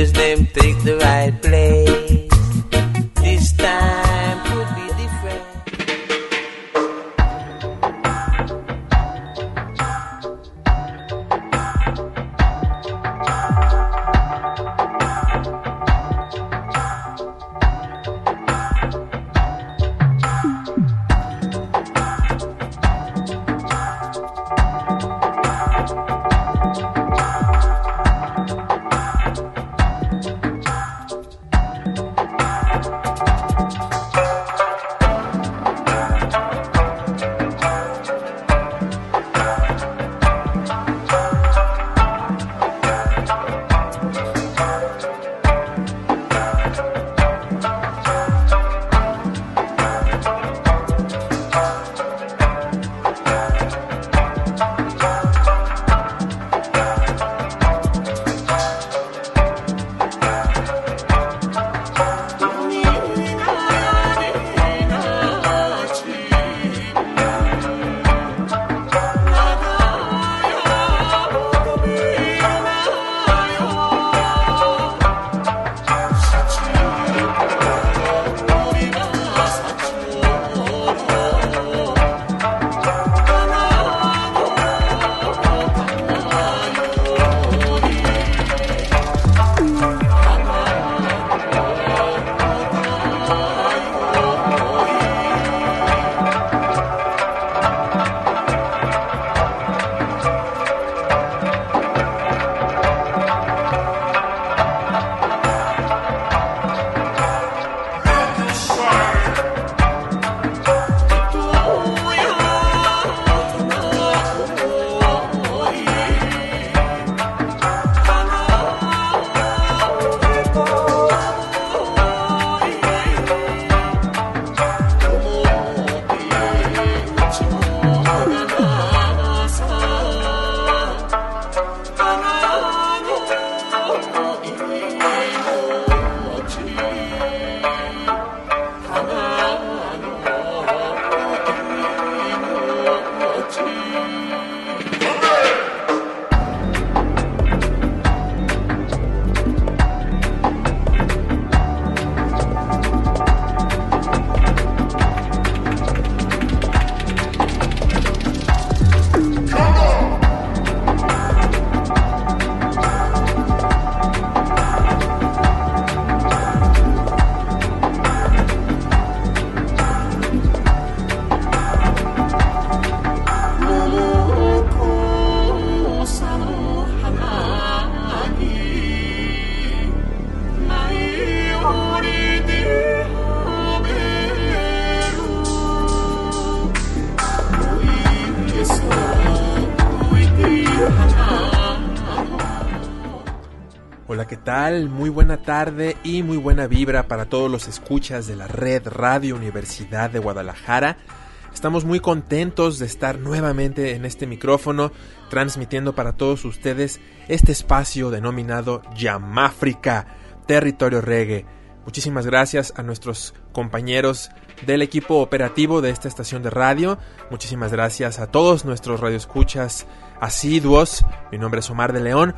Leaders them take the right place. Hola, ¿qué tal? Muy buena tarde y muy buena vibra para todos los escuchas de la red Radio Universidad de Guadalajara. Estamos muy contentos de estar nuevamente en este micrófono transmitiendo para todos ustedes este espacio denominado Yamáfrica, territorio reggae. Muchísimas gracias a nuestros compañeros del equipo operativo de esta estación de radio. Muchísimas gracias a todos nuestros radioescuchas asiduos. Mi nombre es Omar de León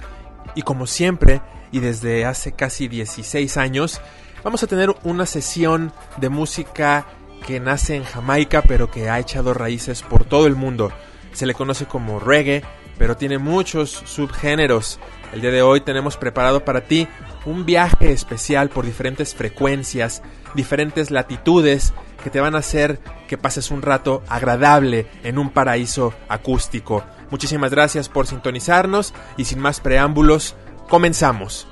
y como siempre y desde hace casi 16 años vamos a tener una sesión de música que nace en Jamaica pero que ha echado raíces por todo el mundo. Se le conoce como reggae, pero tiene muchos subgéneros. El día de hoy tenemos preparado para ti un viaje especial por diferentes frecuencias, diferentes latitudes que te van a hacer que pases un rato agradable en un paraíso acústico. Muchísimas gracias por sintonizarnos y sin más preámbulos, comenzamos.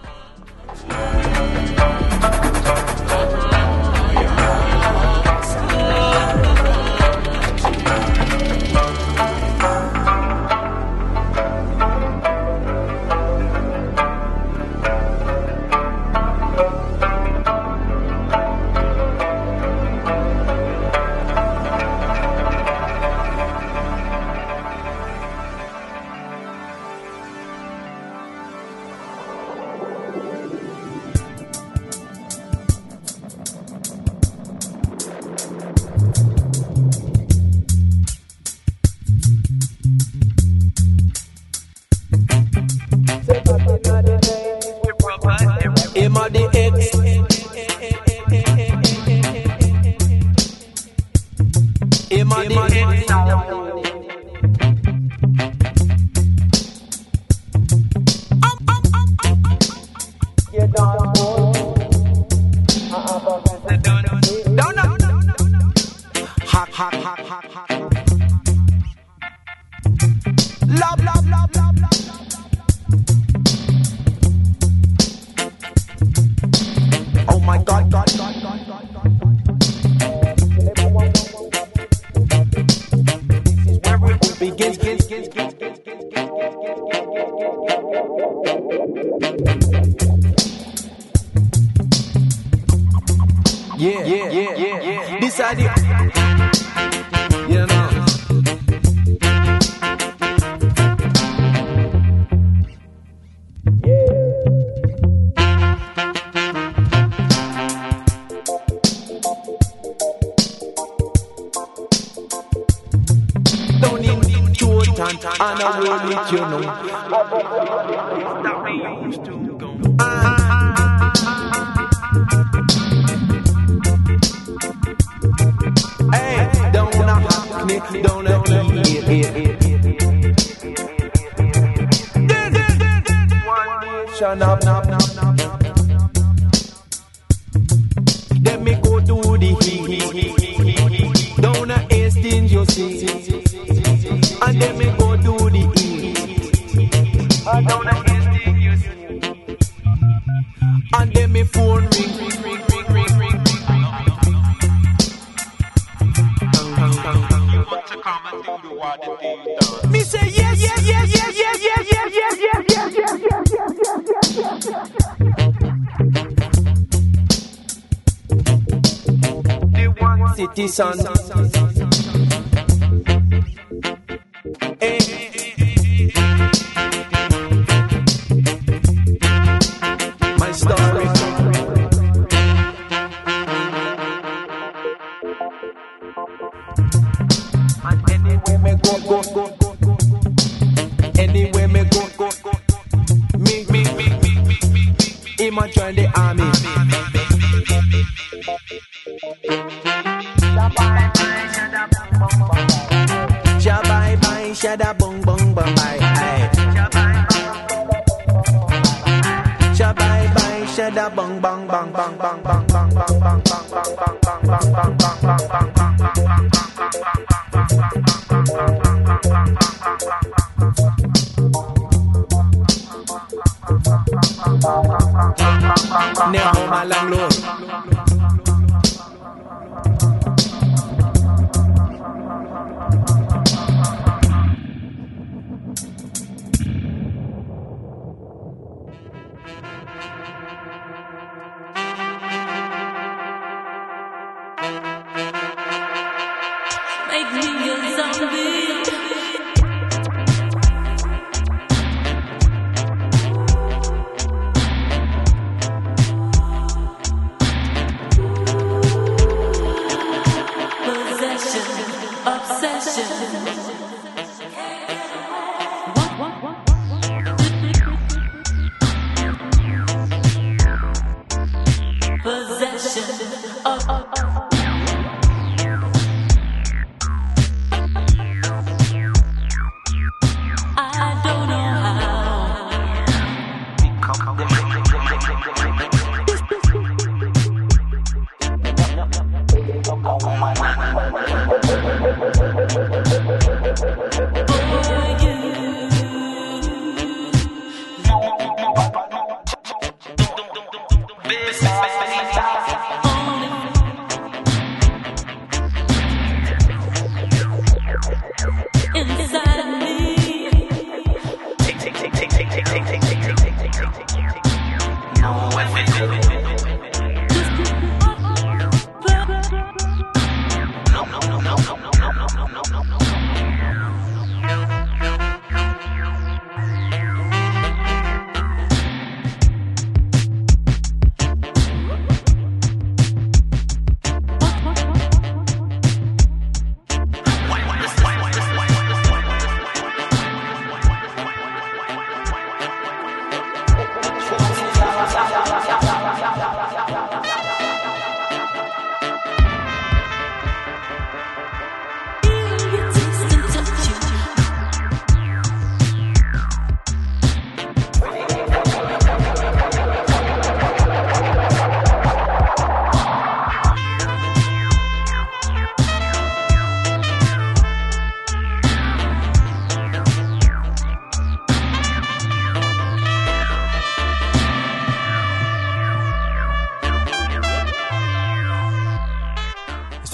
Nissan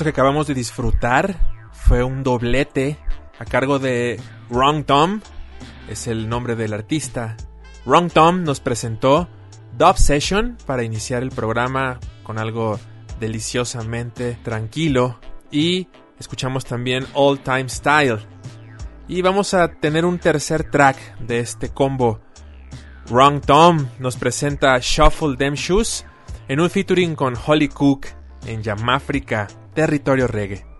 que acabamos de disfrutar fue un doblete a cargo de Wrong Tom es el nombre del artista. Wrong Tom nos presentó Dub Session para iniciar el programa con algo deliciosamente tranquilo y escuchamos también All Time Style. Y vamos a tener un tercer track de este combo. Wrong Tom nos presenta Shuffle Them Shoes en un featuring con Holly Cook en Yamáfrica, territorio reggae.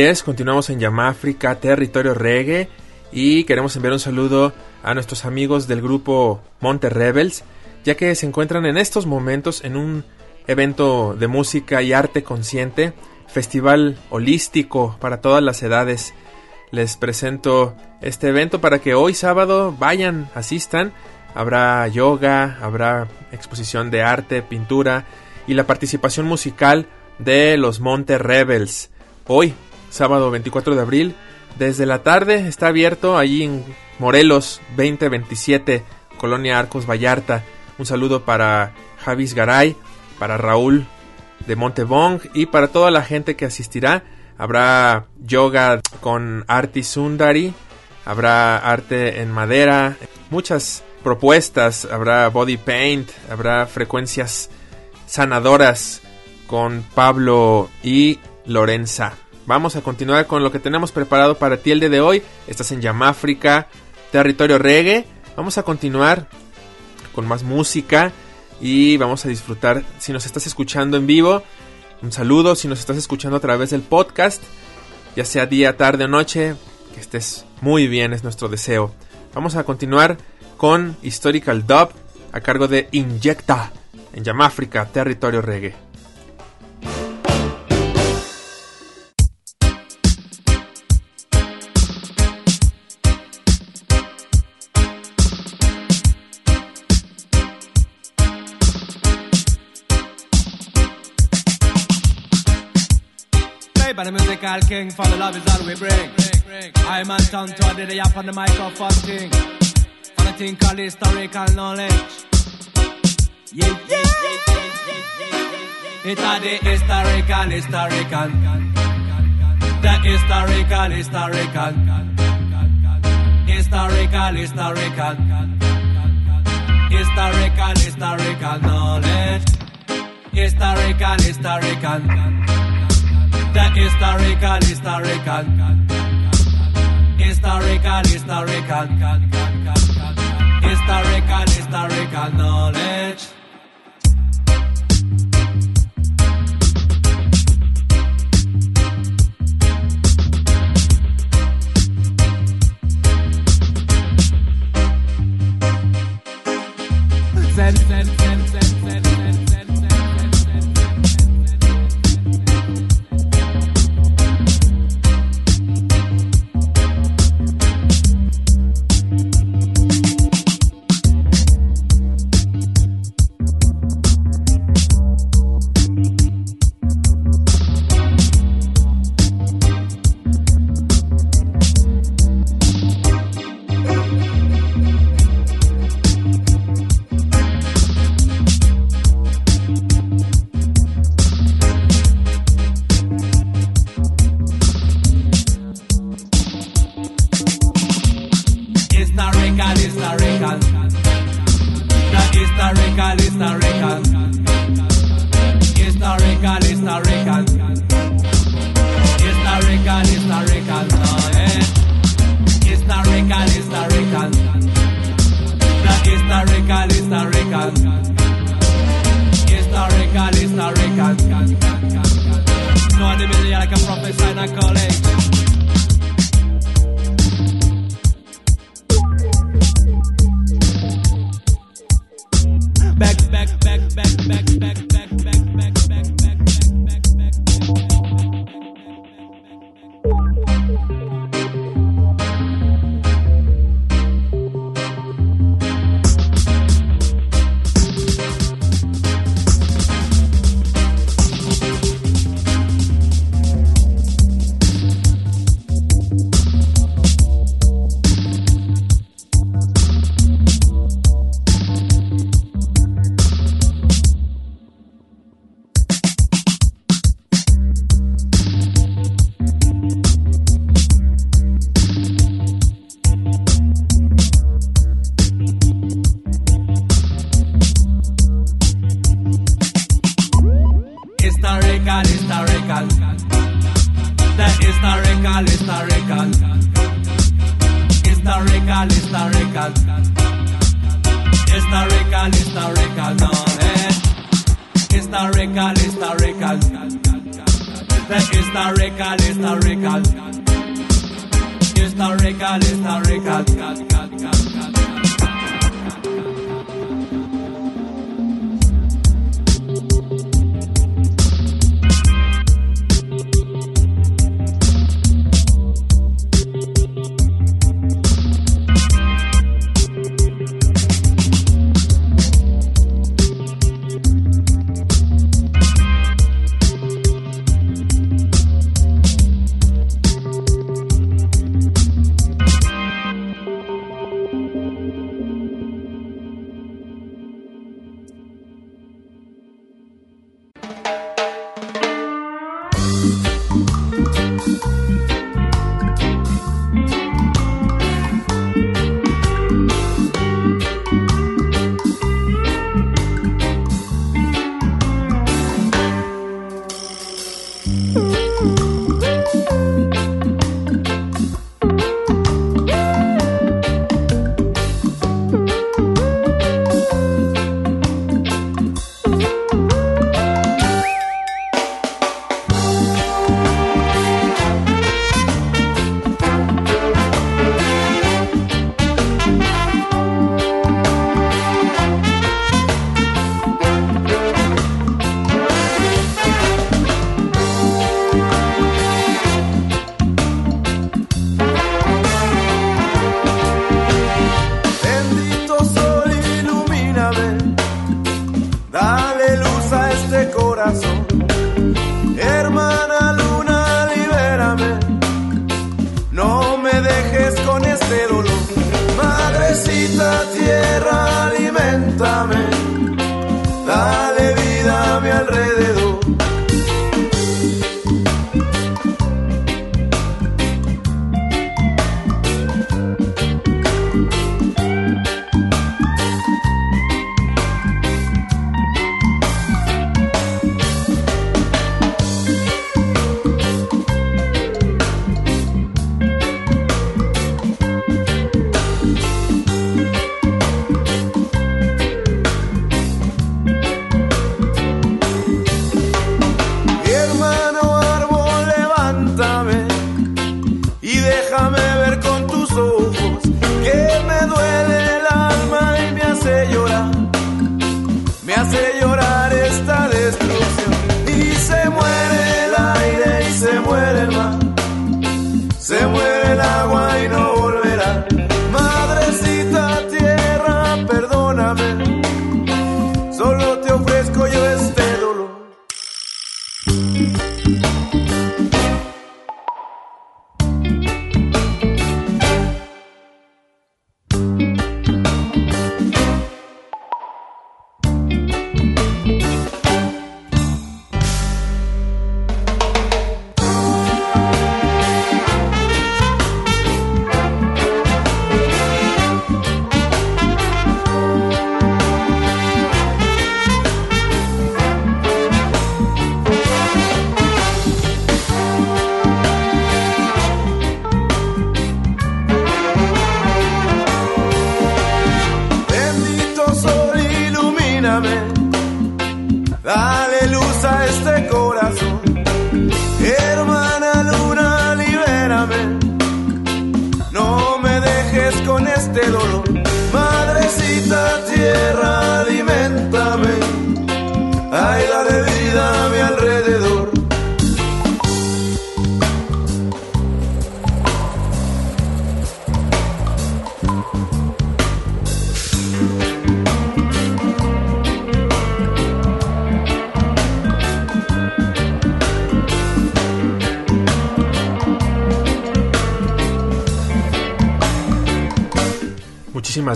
Es, continuamos en Yamáfrica, territorio reggae, y queremos enviar un saludo a nuestros amigos del grupo Monte Rebels, ya que se encuentran en estos momentos en un evento de música y arte consciente, festival holístico para todas las edades. Les presento este evento para que hoy sábado vayan, asistan. Habrá yoga, habrá exposición de arte, pintura y la participación musical de los Monte Rebels. Hoy, sábado 24 de abril, desde la tarde está abierto allí en Morelos 2027, Colonia Arcos Vallarta. Un saludo para Javis Garay, para Raúl de Montebong y para toda la gente que asistirá. Habrá yoga con Arti Sundari, habrá arte en madera, muchas propuestas, habrá body paint, habrá frecuencias sanadoras con Pablo y Lorenza. Vamos a continuar con lo que tenemos preparado para ti el día de hoy. Estás en Yamáfrica, territorio reggae. Vamos a continuar con más música y vamos a disfrutar. Si nos estás escuchando en vivo, un saludo. Si nos estás escuchando a través del podcast, ya sea día, tarde o noche, que estés muy bien, es nuestro deseo. Vamos a continuar con Historical Dub a cargo de Inyecta en Yamáfrica, territorio reggae. The musical king, for the love is all we bring. I'm on tongue to the up on the microphone thing. For the thing called historical knowledge. Yeah, yeah, It's a the historical, historical. The historical, historical. Historical, historical. Historical, historical knowledge. Historical, historical. The historical, historical. Historical, historical. Historical, historical knowledge.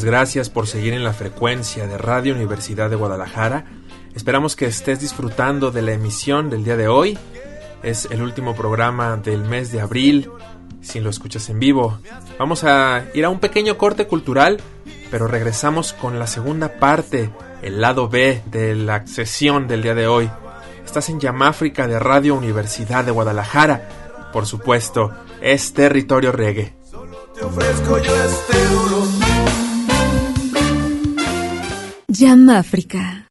Gracias por seguir en la frecuencia de Radio Universidad de Guadalajara. Esperamos que estés disfrutando de la emisión del día de hoy. Es el último programa del mes de abril. Si lo escuchas en vivo, vamos a ir a un pequeño corte cultural, pero regresamos con la segunda parte, el lado B de la sesión del día de hoy. Estás en Yamáfrica de Radio Universidad de Guadalajara. Por supuesto, es territorio reggae. Te ofrezco yo este dolor. Llama África.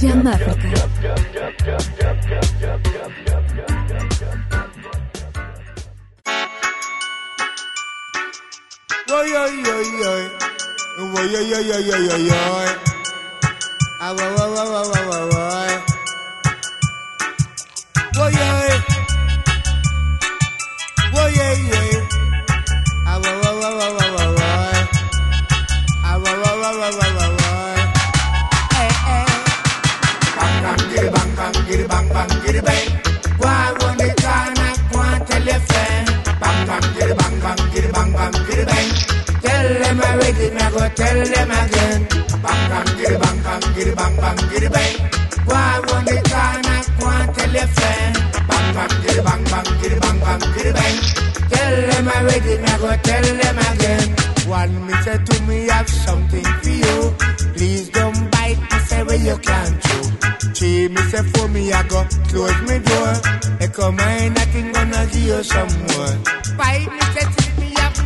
Jam Africa. Tell them already, me go tell them again. Bang, bang, giddy, bang, bang, giddy, bang, bang, giddy, bang. Go on the corner, go and tell your friend. Bang, bang, giddy, bang, bang, giddy, bang, bang, giddy, bang. Tell them already, me go tell them again. One me say to me, I've something for you. Please don't bite me, say where you can't chew. She me say for me, I go close me door. Echo mine, nothing gonna give you some more. Bite me, say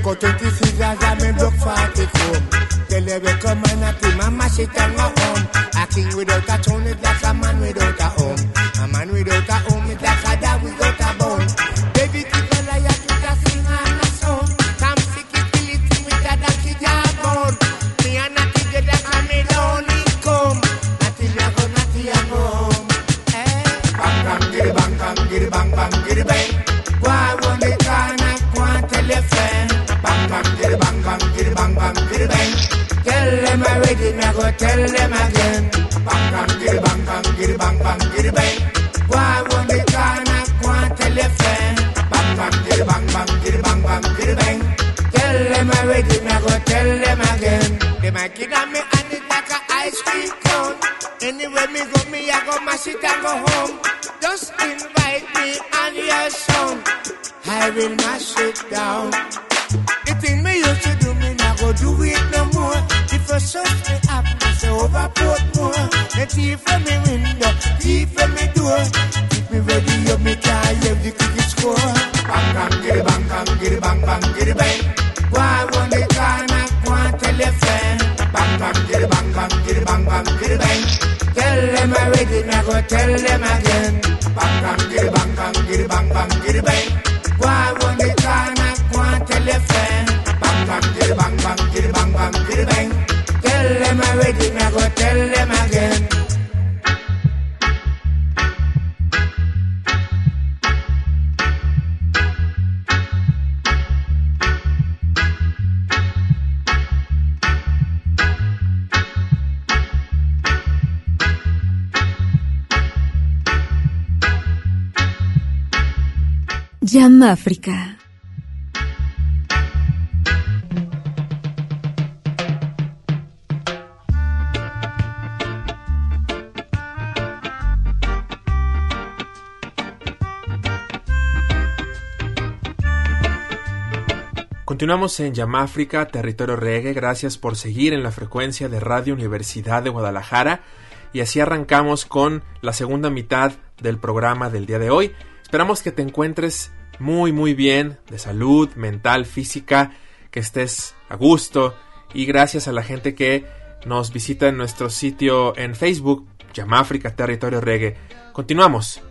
Me broke out 20 scissors and me broke 44. Tell them we come and a team and mash it and go home. A king without a throne is like a man without me tell them again. Bang bang giddy bang bang giddy bang bang giddy bang. Go and run the corner, go and tell your friend. Bang bang giddy bang bang giddy bang bang giddy bang. Tell them already, me go tell them again. They might kid on me and it like a ice cream cone. Anywhere me go, me I go mash it and go home. Just invite me on your song. I will mash it down. Overport more. The thief from me window, from me door. Keep me ready, up me cricket score. Bang bang giddy bang bang bang bang giddy bang. Go and run the corner, go and tell your friend. Bang bang giddy bang bang giddy bang bang giddy bang. Tell them already, me I go tell them again. Bang bang giddy bang bang giddy bang bang giddy bang. Jam África. Continuamos en Yamáfrica, territorio reggae. Gracias por seguir en la frecuencia de Radio Universidad de Guadalajara. Y así arrancamos con la segunda mitad del programa del día de hoy. Esperamos que te encuentres muy muy bien, de salud, mental, física, que estés a gusto. Y gracias a la gente que nos visita en nuestro sitio en Facebook, Yamáfrica, territorio reggae. Continuamos.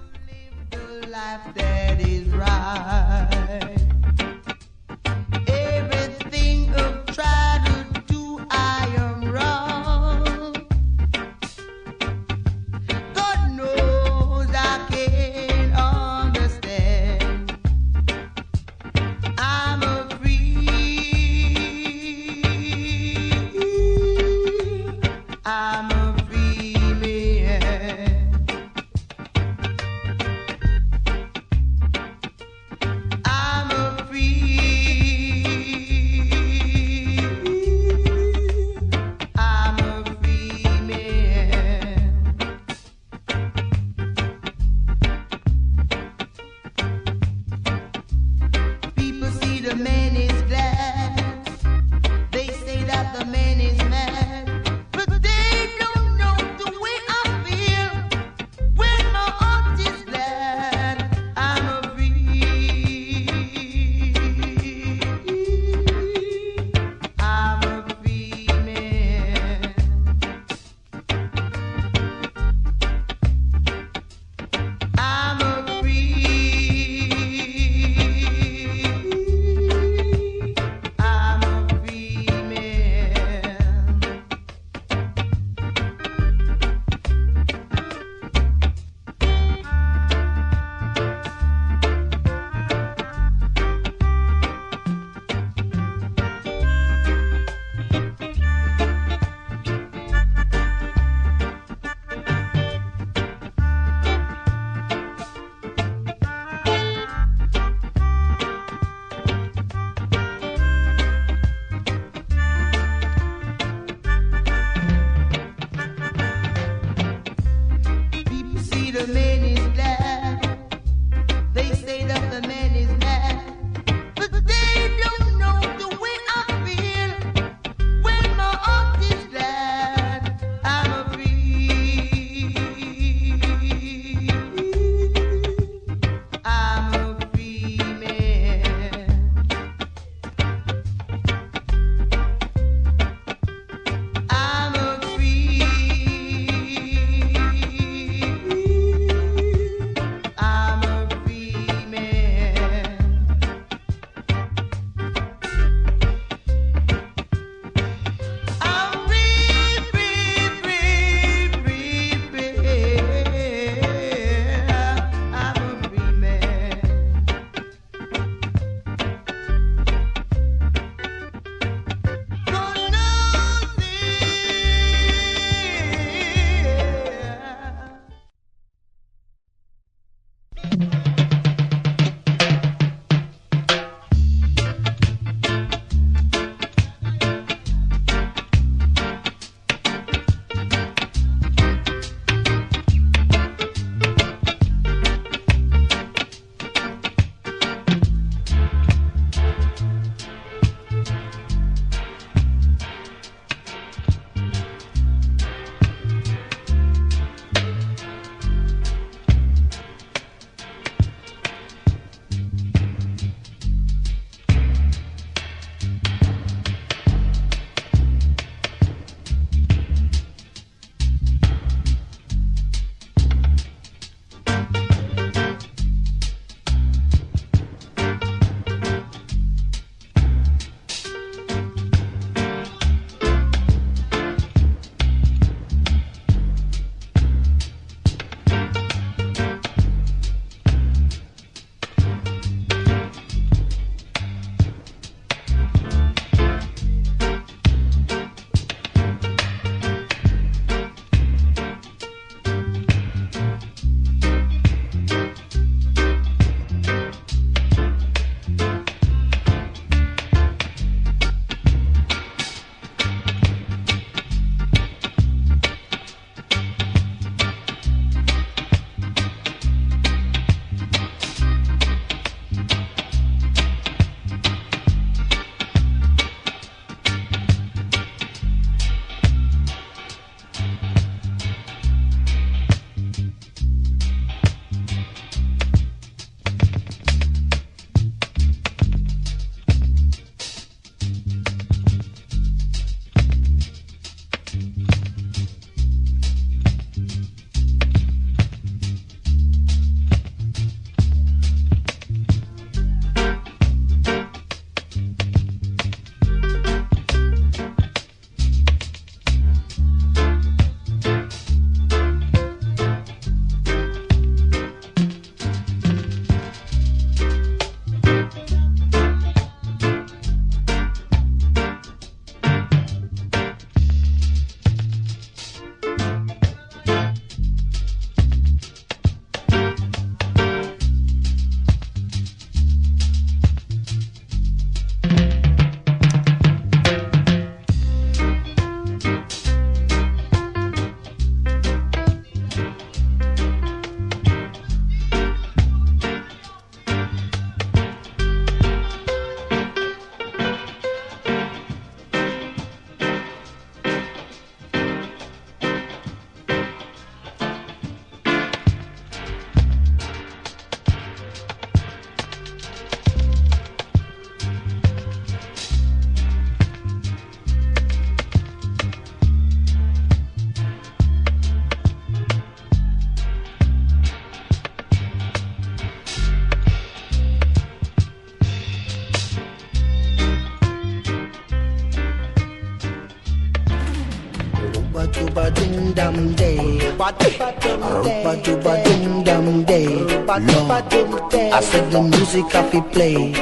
Lord, I said the music I fi play.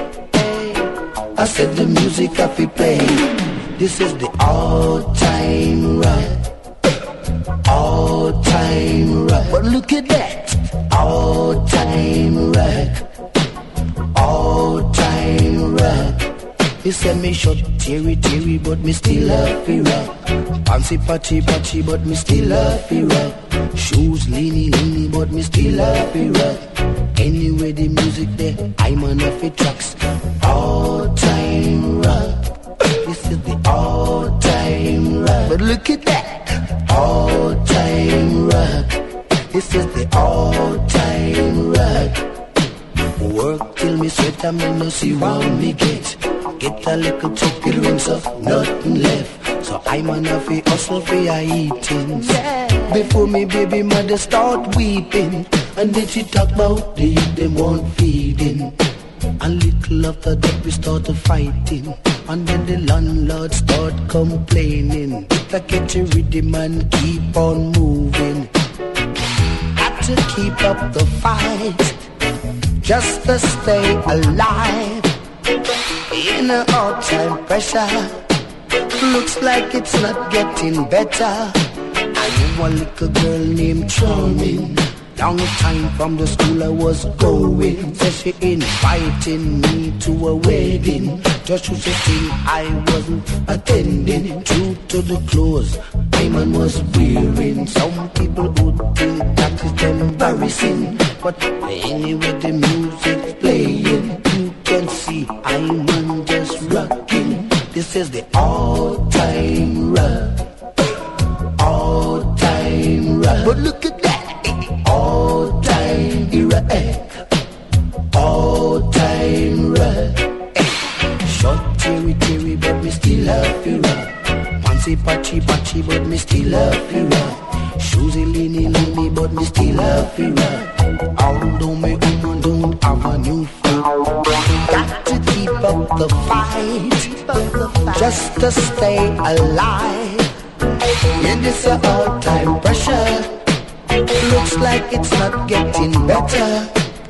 I said the music I fi play. This is the all time rock. All time rock. But look at that. All time rock. All time rock. He said me short, teary, teary, but me still happy rock. Fancy party, party, but me still happy rock. Shoes leany, leany, but me still happy rock. Anyway, the music there, I'm on a fit tracks. All time rock. This is the all time rock. But look at that. All time rock. This is the all time rock. Work till me sweat and me no see what me get. Get a little it rinse off, nothing left. So I'm on a fi hustle for a eating. Before me baby mother start weeping, and then she talk about the youth them want feeding. A little after that we started fighting, and then the landlord start complaining. Get you rhythm and keep on moving. Got to keep up the fight just to stay alive. In a all time pressure, looks like it's not getting better. I knew a little girl named Charming. Long time from the school I was going. Said she inviting me to a wedding. Just to say thing I wasn't attending. True to the clothes man was wearing. Some people would think that is embarrassing. But anyway the music's playing. You can see I'm. This is the all-time rock. All-time rock. But look at that. All-time rock. All-time rock. Short cherry cherry, but me still love you rock. Fancy patchy patchy, but me still love you rock. Shoesy leany leany, but me still you rock. Although me woman don't have a new friend, got to keep up the fight, just to stay alive. In this uh, all-time pressure, looks like it's not getting better.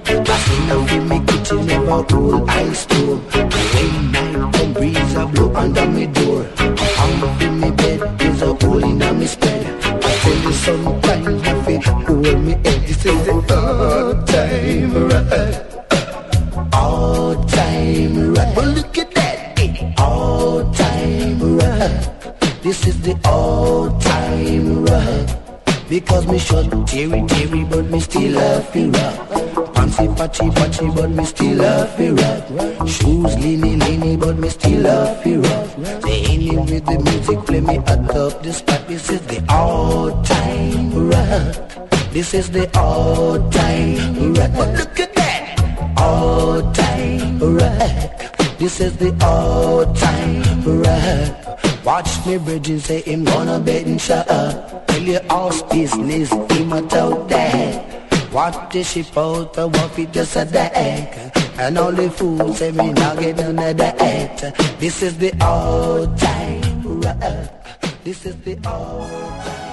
I see now in me kitchen never cool ice store. When night breeze a blow under me door. I'm in me bed, there's a hole in a me spread. Tell you sometimes you feel hold me head. This is the all time rock. All time rock. But look at that. All time rock. This is the all time rock. Because me short, teary, teary, but me still happy rock. Fancy, patchy, patchy, but me still happy rock. Shoes leany, leany, but me still happy rock. Say any with the music, play me at up the spot. This is the all-time rock. This is the all-time rock. But look at that, all-time rock. This is the all-time rock. Watch me bridging say him gonna bet and shut up. Tell your house business, him a out there. What the ship out what it just a deck. And all the fools say me not get none of that. This is the all time. This is the all time.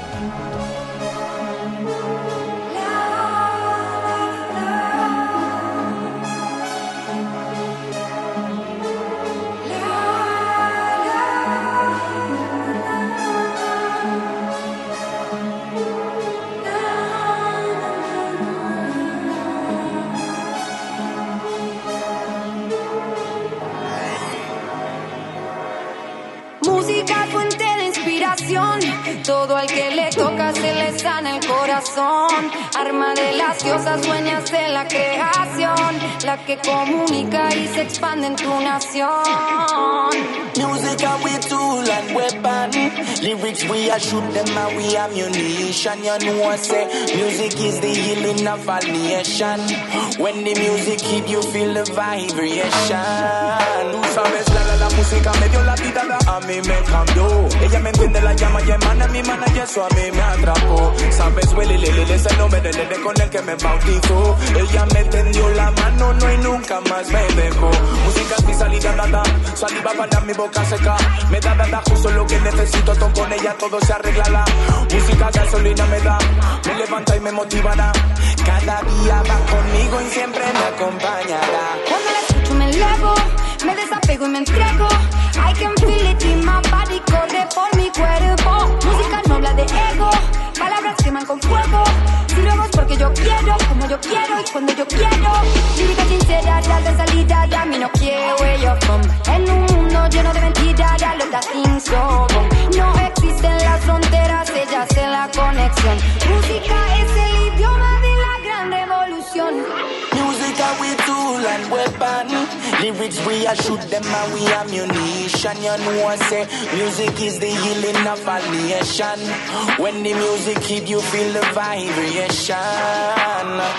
Todo al que le toca se le sana el corazón. Arma de las diosas dueñas de la creación. La que comunica y se expande en tu nación. Music are we tool and weapon. Lyrics we a shoot them and we ammunition. You know say music is the healing of all nation. When the music hit you feel the vibration. Música me dio la vida, a mí me cambió. Ella me entiende, la llama y emana mi mana y eso a mí me atrapó. Sabes, Willy Lily es el nombre del nene con el que me bautizó. Ella me tendió la mano, no y nunca más me dejó. Música es mi salida, dada. Saliva para mi boca seca. Me da, da, da, justo lo que necesito. Ton con ella todo se arregla. La música gasolina me da. Me levanta y me motivará. Cada día va conmigo y siempre me acompañará. Cuando la escucho me elevo, me desapego y me entrego. I can feel it in my body, corre por mi cuerpo. Música no habla de ego, palabras queman con fuego. Si lo hago es porque yo quiero, como yo quiero y cuando yo quiero. Lírica sincera, real de salida, ya mí no quiero where you're. En un mundo lleno de mentiras, ya lo things so wrong. No existen las fronteras, ellas en la conexión. Música es el idioma de la gran revolución. Music are we tool and weapon. Lyrics we a shoot them and we ammunition. You know I say music is the healing of a nation. When the music hit you feel the vibration.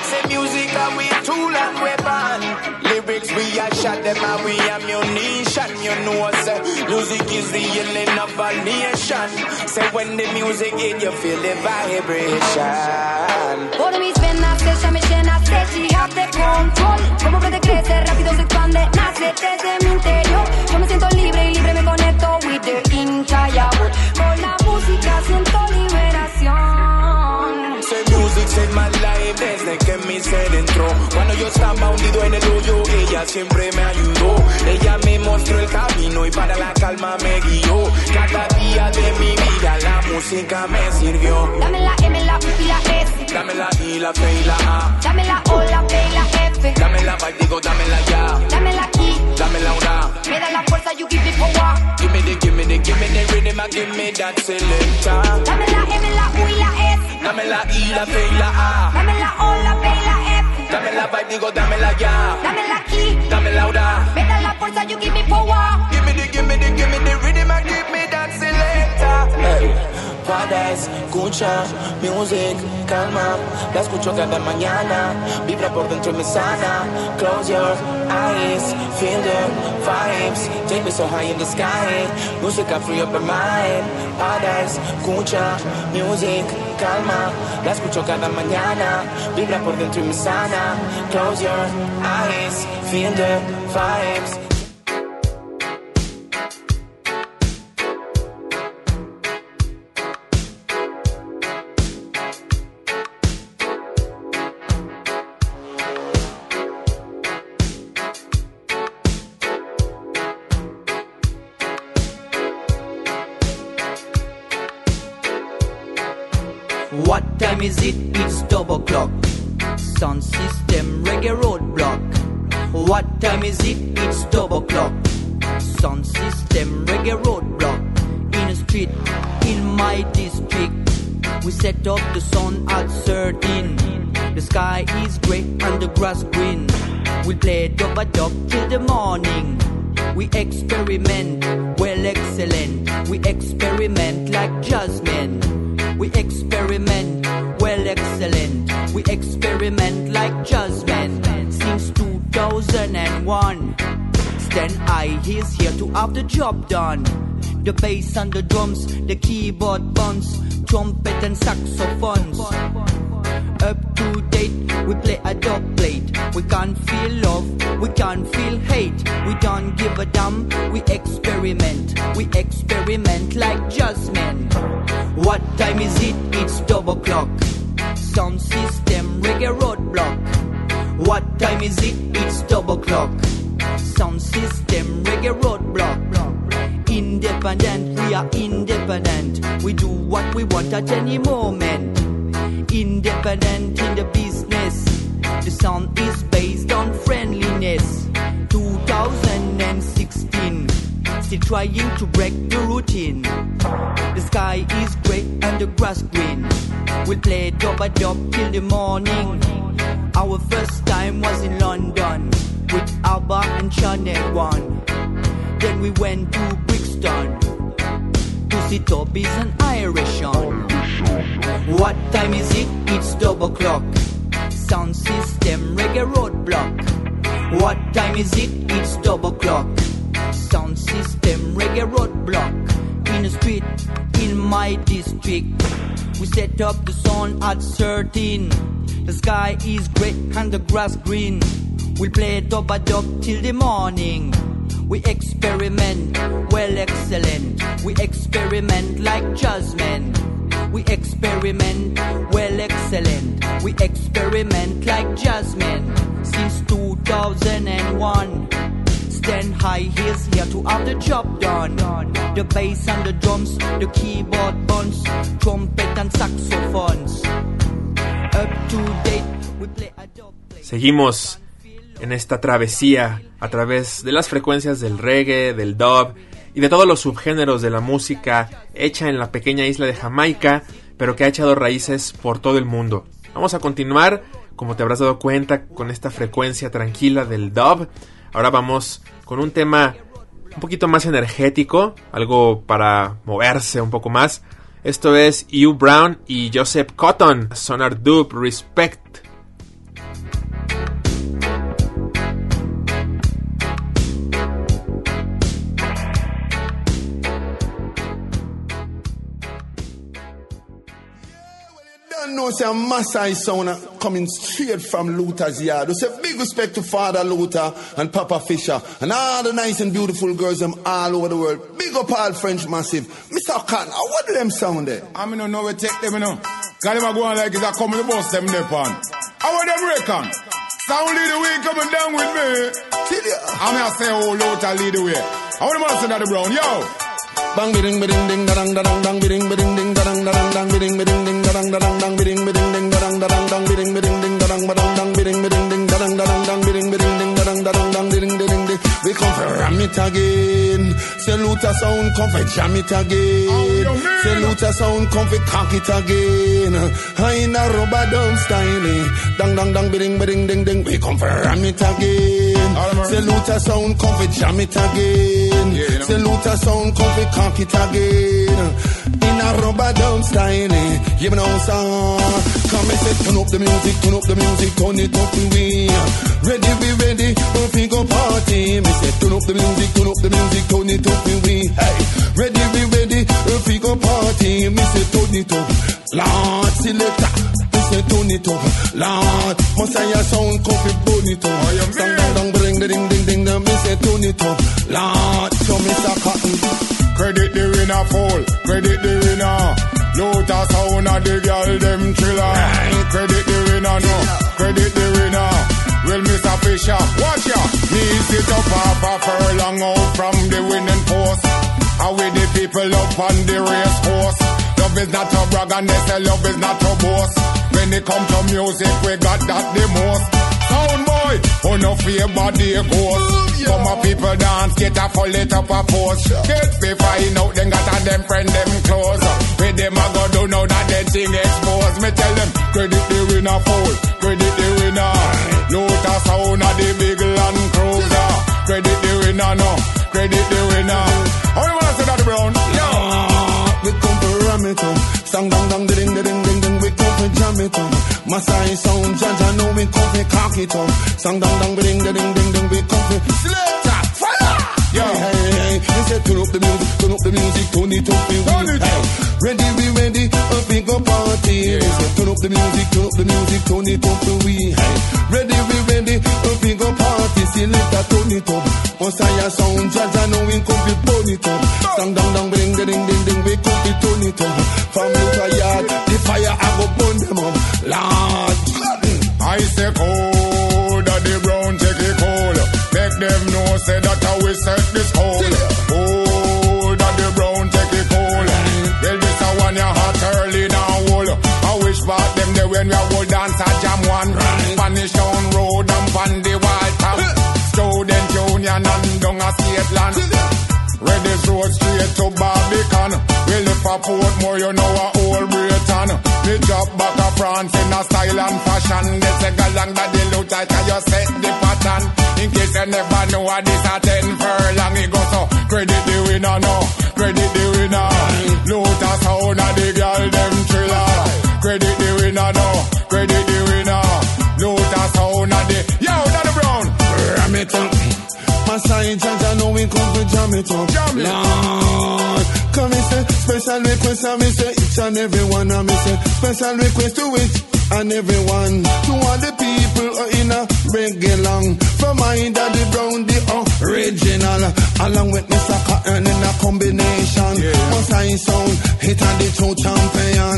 Say music are we tool and weapon. Lyrics we a shot them and we ammunition. You know I say music is the healing of a nation. Say when the music hit you feel the vibration. Por mis venas ella me llena, she control. Como puede crecer, rápido se expande, nace desde mi interior. Yo me siento libre y libre me conecto with the world. Con la música siento liberación. Music saved my life desde que mi ser entró. Cuando yo estaba hundido en el hoyo, ella siempre me ayudó. Ella me mostró el camino y para la calma me guió. Cada día de mi vida la música me sirvió. Dame la M, la U y la S. Dame la I, la P y la A. Dame la O, la P y la F. Dame la Y, digo, dame la ya. Dame la I, Dame la una. me da la fuerza, you give me power. Give me the, give me the, give me the rhythm and give me that selector. Dame la M, la U y la S. Dame la I, la P y la A. Dame la O, la P y la F. Dame la Y, digo, dame la ya. Dame la I, Dame la una. me da la fuerza, you give me power. Give me the, give me the, give me the rhythm and give me that selector. Hey. Para escucha music, calma, la escucho cada mañana, vibra por dentro y me sana. Close your eyes, feel the vibes, take me so high in the sky. Música free up my mind. Para escucha music, calma, la escucho cada mañana, vibra por dentro y me sana. Close your eyes, feel the vibes. Dub a dub till the morning. We experiment, well excellent. We experiment like Jasmine. We experiment, well excellent. We experiment like Jasmine since 2001. Stand I, he's here to have the job done. The bass and the drums, the keyboard buns, trumpet and saxophones. Up we play a dub plate. We can't feel love, we can't feel hate. We don't give a damn, we experiment. We experiment like jazzmen. What time is it? It's double clock. Sound system reggae roadblock. What time is it? It's double clock. Sound system reggae roadblock. Independent, we are independent. We do what we want at any moment. Independent in the business. The sound is based on friendliness. 2016. Still trying to break the routine. The sky is grey and the grass green. We'll play dub a dub till the morning. Our first time was in London with ABBA and Channel One. Then we went to Brixton to see Toby's and Irish on. What time is it? It's double clock. Sound system reggae roadblock. What time is it? It's double clock. Sound system reggae roadblock. In the street, in my district, we set up the sun at 13. The sky is grey and the grass green. We play dub a dub till the morning. We experiment, well excellent. We experiment like jazzmen. We experiment, well excellent. We experiment like jazzmen since 2001. Stand high, here to have the job done. The bass and the drums, the keyboard buns, trumpet and saxophones. Up to date, we play a. Seguimos en esta travesía a través de las frecuencias del reggae, del dub y de todos los subgéneros de la música hecha en la pequeña isla de Jamaica, pero que ha echado raíces por todo el mundo. Vamos a continuar, como te habrás dado cuenta, con esta frecuencia tranquila del dub. Ahora vamos con un tema un poquito más energético, algo para moverse un poco más. Esto es Hugh Brown y Joseph Cotton, Sonar Dub Respect. Know say a Masai sound coming straight from Luther's yard. We say big respect to Father Luther and Papa Fisher and all the nice and beautiful girls them all over the world. Big up all French massive. Mr. How what do them sound there? I mean, no, no, we take them, you know. Cause them a go on like it's a coming to bus them there, pan. How are them reckon? Sound lead the way coming down with me. I'm gonna say, oh, Luther lead the way. I want to say that, the Brown, yo. Bang biding ding darang darang dang biding biding ding darang darang dang biding biding ding darang darang dang biding biding ding darang darang dang biding biding ding darang darang dang biding biding ding darang darang dang biding biding ding darang darang dang biding biding ding we come for ram it again salute a sound come for jam it again salute a sound come for cock it again I in a rubber dub style dang dang dang biding biding ding ding we come for ram it again salute a sound come for jam it again salute a sound come for cock it again. In a rubber dub style, eh, you know, sir. Come and say, turn up the music, turn up the music, turn it up and we ready, we ready, we go party. Me say, turn up the music, turn up the music, turn it up and we hey, ready, we ready, we go party. Me say, turn it up, Lord, selector. Say, turn it up, Lord. Messiah sound, coffee, burn it up. Dang, dang, dang, bring, ding, ding, ding, ding. Me say, turn it up, Lord. Show me some cotton. Credit the winner fall, credit the winner. Lotus sound of the girl them thriller. Credit the winner no, credit the winner. Well, Mr. Fisher, watch ya. Me sit up half a furlong out from the winning post. How with the people up on the race course. Love is not a brag and they say love is not a boast. When it come to music, we got that the most. Sound boy, oh no fear body goes. Come on people dance, get a full it up a post. Get me find out, then got a them friend them close. With them I go do know that they thing exposed. Me tell them, credit the winner fool, credit the winner. Lotus sound of the big land cruiser. Credit the winner no, credit the winner. How you wanna say that brown? Yo. We come for ram it up. Sang dang dang ding ding ding ding. We come for jam it up. Masai sound, Jaja know we come for cock it up. Sang dang dang ding ding ding ding. We come for slaughter Yo. Hey, hey, hey. You say turn up the music, turn up the music, turn it up, we Turn it up. Ready, we ready, a big up party. We say turn up the music, turn up the music, turn it up, we hey. Ready, we ready, a big up party. See later, turn it up. Messiah sound, Jaja know we come for burn it up. Sang dang dang ding ding ding ding ding. We come for turn it up. From Luther yard, the fire I go burn them up. Lord, I say cold, them know say that how we set this cold. Cold, oh, that the brown take it cold. Well, this a one you hot early now, wool. I wish back them there when we will dance a jam one. Spanish Town Road and Van the Wild Town. Student Union and down a state land. Reddy's Road straight to Barbican. We live for Portmore, you know a old Britain. We drop back a France in a style and fashion. They take along that the look and you set the pattern. In case you never know what this a ten furlong it go so. Credit the winner, no. Credit the winner. Lotus sound of the girl them thriller. Credit the winner, no. Credit the winner. Lotus sound of the yo, Daddy Brown. ram it up. Masai Jaja know we come for jam it up. Jam it. Lord, come and say special request and me say each and every one and me say special request to each and everyone to all the in a reggae long from my daddy brown the original along with Mr. Cotton in a combination. Masai sound hit and the true champion.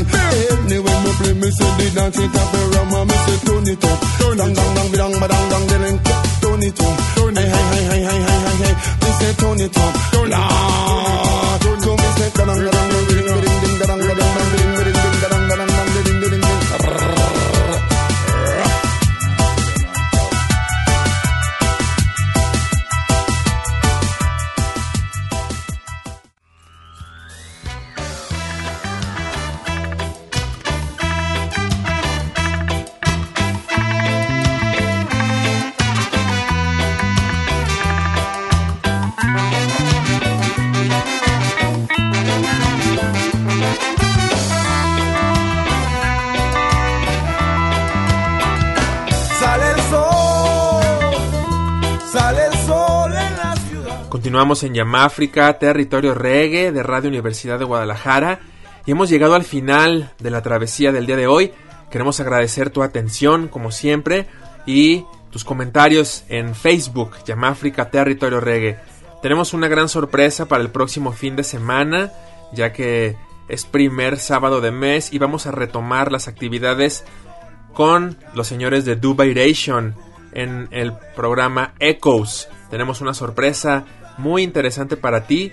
Anyway me play me say the dance it up and me say turn it up. Dang dang dang dang dang dang dang dang turn it up. Hey, hey, hey, hey, hey, hey, hey, hey. Me say turn it up. Continuamos en Yamáfrica, territorio reggae de Radio Universidad de Guadalajara. Y hemos llegado al final de la travesía del día de hoy. Queremos agradecer tu atención, como siempre, y tus comentarios en Facebook, Yamáfrica Territorio Reggae. Tenemos una gran sorpresa para el próximo fin de semana, ya que es primer sábado de mes y vamos a retomar las actividades con los señores de Dubairation en el programa Echoes. Tenemos una sorpresa muy interesante para ti,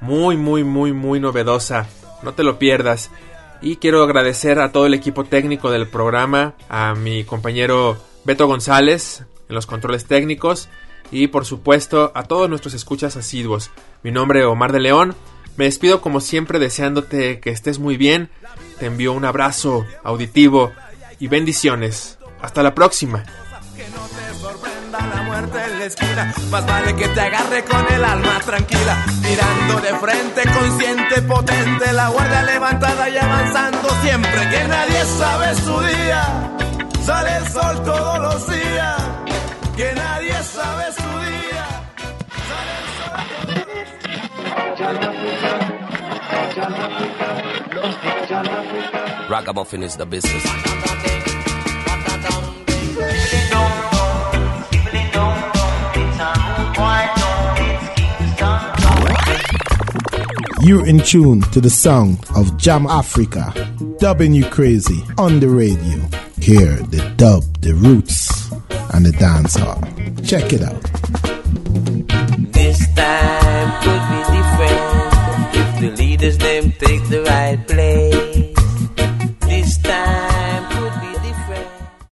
muy, muy, muy, muy novedosa. No te lo pierdas. Y quiero agradecer a todo el equipo técnico del programa, a mi compañero Beto González en los controles técnicos y por supuesto a todos nuestros escuchas asiduos. Mi nombre es Omar de León. Me despido como siempre deseándote que estés muy bien. Te envío un abrazo auditivo y bendiciones. Hasta la próxima. La muerte en la esquina. Más vale que te agarre con el alma tranquila. Mirando de frente, consciente, potente. La guardia levantada y avanzando siempre. Que nadie sabe su día. Sale el sol todos los días. Que nadie sabe su día. Ragamuffin is the business. You're in tune to the song of Jamafrika, dubbing you crazy on the radio. Hear the dub, the roots, and the dance hall. Check it out. This time could be different if the leaders them take the right place.